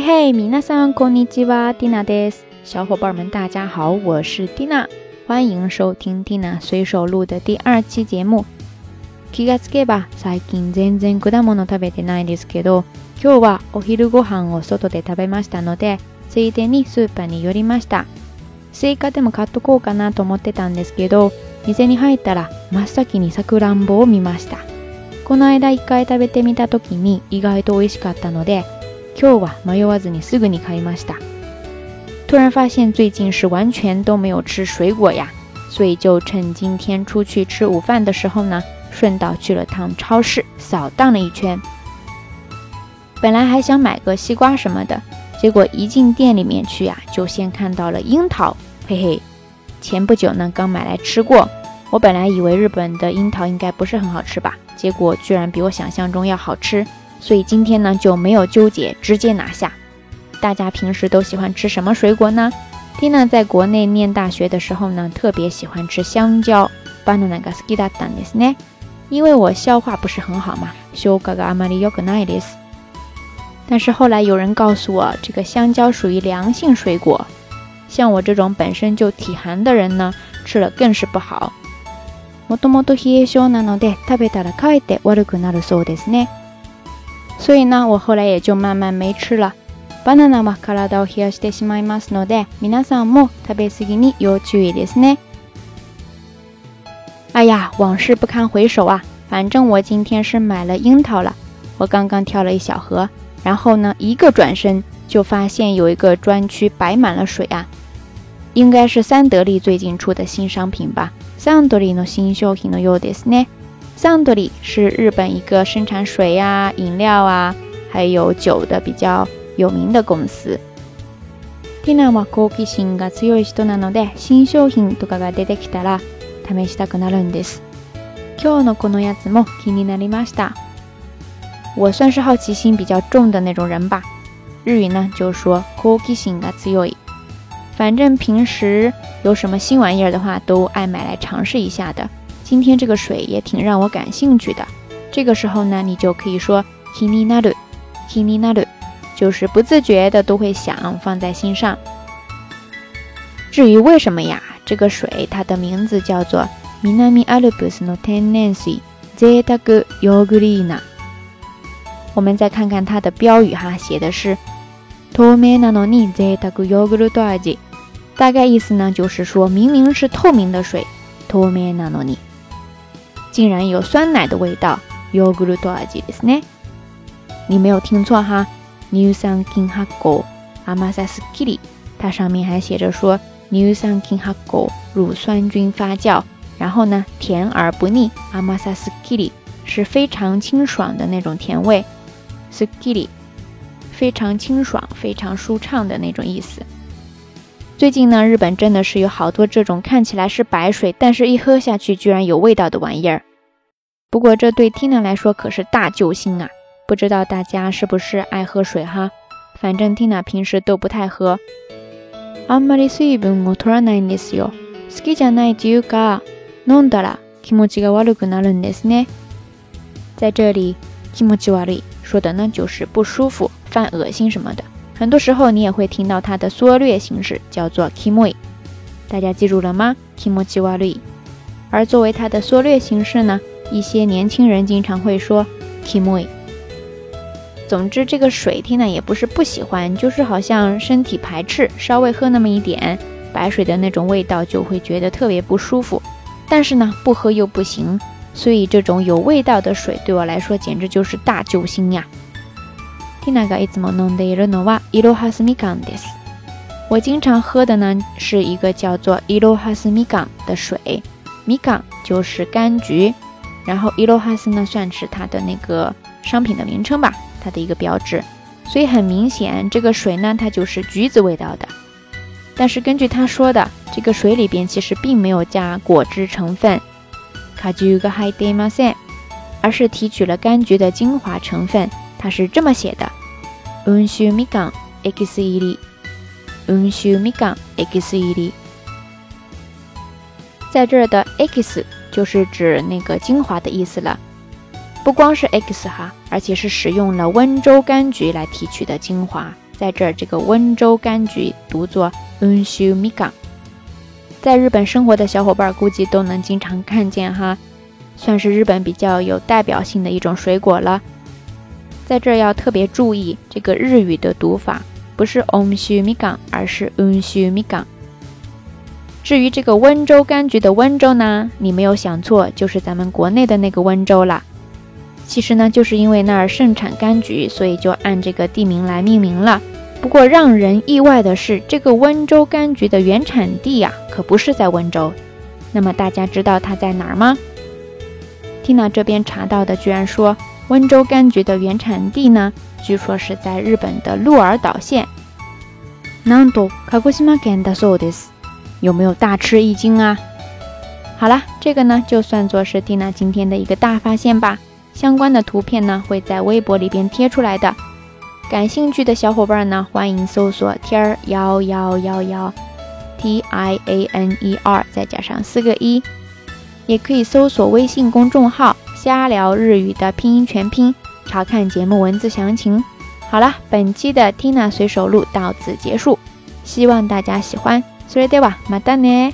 嘿嘿，米娜桑，こんにちは，蒂娜です。小伙伴们，大家好，我是蒂娜，欢迎收听蒂娜随手录的第二期节目。気がつけば、最近全然果物食べてないですけど、今日はお昼ご飯を外で食べましたので、ついでにスーパーに寄りました。スイカでも買っとこうかなと思ってたんですけど、店に入ったら真っ先にさくらんぼを見ました。この間一回食べてみた時に意外と美味しかったので、今日は迷わずにすぐに買いました。突然发现最近是完全都没有吃水果呀，所以就趁今天出去吃午饭的时候呢，顺道去了趟超市扫荡了一圈。本来还想买个西瓜什么的，结果一进店里面去呀，就先看到了樱桃。嘿嘿，前不久呢刚买来吃过。我本来以为日本的樱桃应该不是很好吃吧，结果居然比我想象中要好吃。 所以今天呢就没有纠结，直接拿下。大家平时都喜欢吃什么水果呢？Tina 在国内念大学的时候呢，特别喜欢吃香蕉。banana ga ski da dan des ne，因为我消化不是很好嘛。修嘎嘎 amari yoga nides。但是后来有人告诉我，这个香蕉属于凉性水果，像我这种本身就体寒的人呢，吃了更是不好。もともと冷え性なので食べたらかえって悪くなるそうですね。 所以呢，我后来也就慢慢没吃了。banana は体を冷やしてしまいますので、皆さんも食べ過ぎに要注意ですね。哎呀，往事不堪回首啊！反正我今天是买了樱桃了，我刚刚挑了一小盒，然后呢，一个转身就发现有一个专区摆满了水啊，应该是三得利最近出的新商品吧。三得利の新商品のようですね。 桑德里是日本一个生产水呀、饮料啊，还有酒的比较有名的公司。ティナは好奇心が強い人なので、新商品とかが出てきたら試したくなるんです。今日のこのやつも気になりました。我算是好奇心比较重的那种人吧。日语呢就说好奇心が強い。反正平时有什么新玩意儿的话，都爱买来尝试一下的。 今天这个水也挺让我感兴趣的。这个时候呢，你就可以说 “kini naru”，kini naru，就是不自觉的都会想放在心上。至于为什么呀？这个水它的名字叫做 “minami alibus no t e n a n c i zeta go yogurina”。我们再看看它的标语哈，写的是 “to me nani o n zeta go yoguru daji”，大概意思呢就是说明明是透明的水，to me nani n o。竟然有酸奶的味道，yogurt 味ですね。你没有听错哈，new san king hakko amasa skiri，它上面还写着说 new san king hakko 乳酸菌发酵，然后呢甜而不腻，amasa skiri 是非常清爽的那种甜味，skiri 非常清爽、非常舒畅的那种意思。 最近呢，日本真的是有好多这种看起来是白水，但是一喝下去居然有味道的玩意儿。不过这对 Tina 来说可是大救星啊！不知道大家是不是爱喝水哈？反正 Tina 平时都不太喝。あんまり水分を取らないんですよ。好きじゃないというか、飲んだら気持ちが悪くなるんですね。在这里，気持ち悪い说的呢就是不舒服、犯恶心什么的。 很多时候你也会听到它的缩略形式叫做 k i m o i 大家记住了吗 k i m o c h i w a i 而作为它的缩略形式呢，一些年轻人经常会说 k i m o i 总之，这个水听了也不是不喜欢，就是好像身体排斥，稍微喝那么一点白水的那种味道就会觉得特别不舒服。但是呢，不喝又不行，所以这种有味道的水对我来说简直就是大救星呀。Tina がいつも飲んでいるのはイロハスみかんです。我经常喝的呢是一个叫做イロハスみかん的水，みかん就是柑橘，然后イロハス呢算是它的那个商品的名称吧，它的一个標誌。所以很明显，这个水呢它就是橘子味道的。但是根据他说的，这个水里边其实并没有加果汁成分，果汁が入っていません，而是提取了柑橘的精华成分。 它是这么写的。温州みかん X 入り，温州みかん X 入り，在这儿的 X 就是指那个精华的意思了。不光是 X 哈，而且是使用了温州柑橘来提取的精华， 在这儿这个温州柑橘读作 unshu mikan，在日本生活的小伙伴估计都能经常看见哈，算是日本比较有代表性的一种水果了。 在这儿要特别注意这个日语的读法，不是 o m h u m i ga，而是 u s h u m i ga。至于这个温州柑橘的温州呢，你没有想错，就是咱们国内的那个温州啦。其实呢，就是因为那儿盛产柑橘，所以就按这个地名来命名了。不过让人意外的是，这个温州柑橘的原产地啊，可不是在温州。那么大家知道它在哪儿吗？Tina 这边查到的居然说。温州柑橘的原产地呢，据说是在日本的鹿儿岛县。なんと鹿児島県だそうです。有没有大吃一惊啊？好了，这个呢，就算作是 Tina 今天的一个大发现吧。相关的图片呢，会在微博里边贴出来的。感兴趣的小伙伴呢，欢迎搜索天儿幺幺幺幺，T I A N E R，再加上四个一，也可以搜索微信公众号“ 瞎聊日语”的拼音全拼，查看节目文字详情。好了，本期的 Tina 随手录到此结束，希望大家喜欢。それではまたね。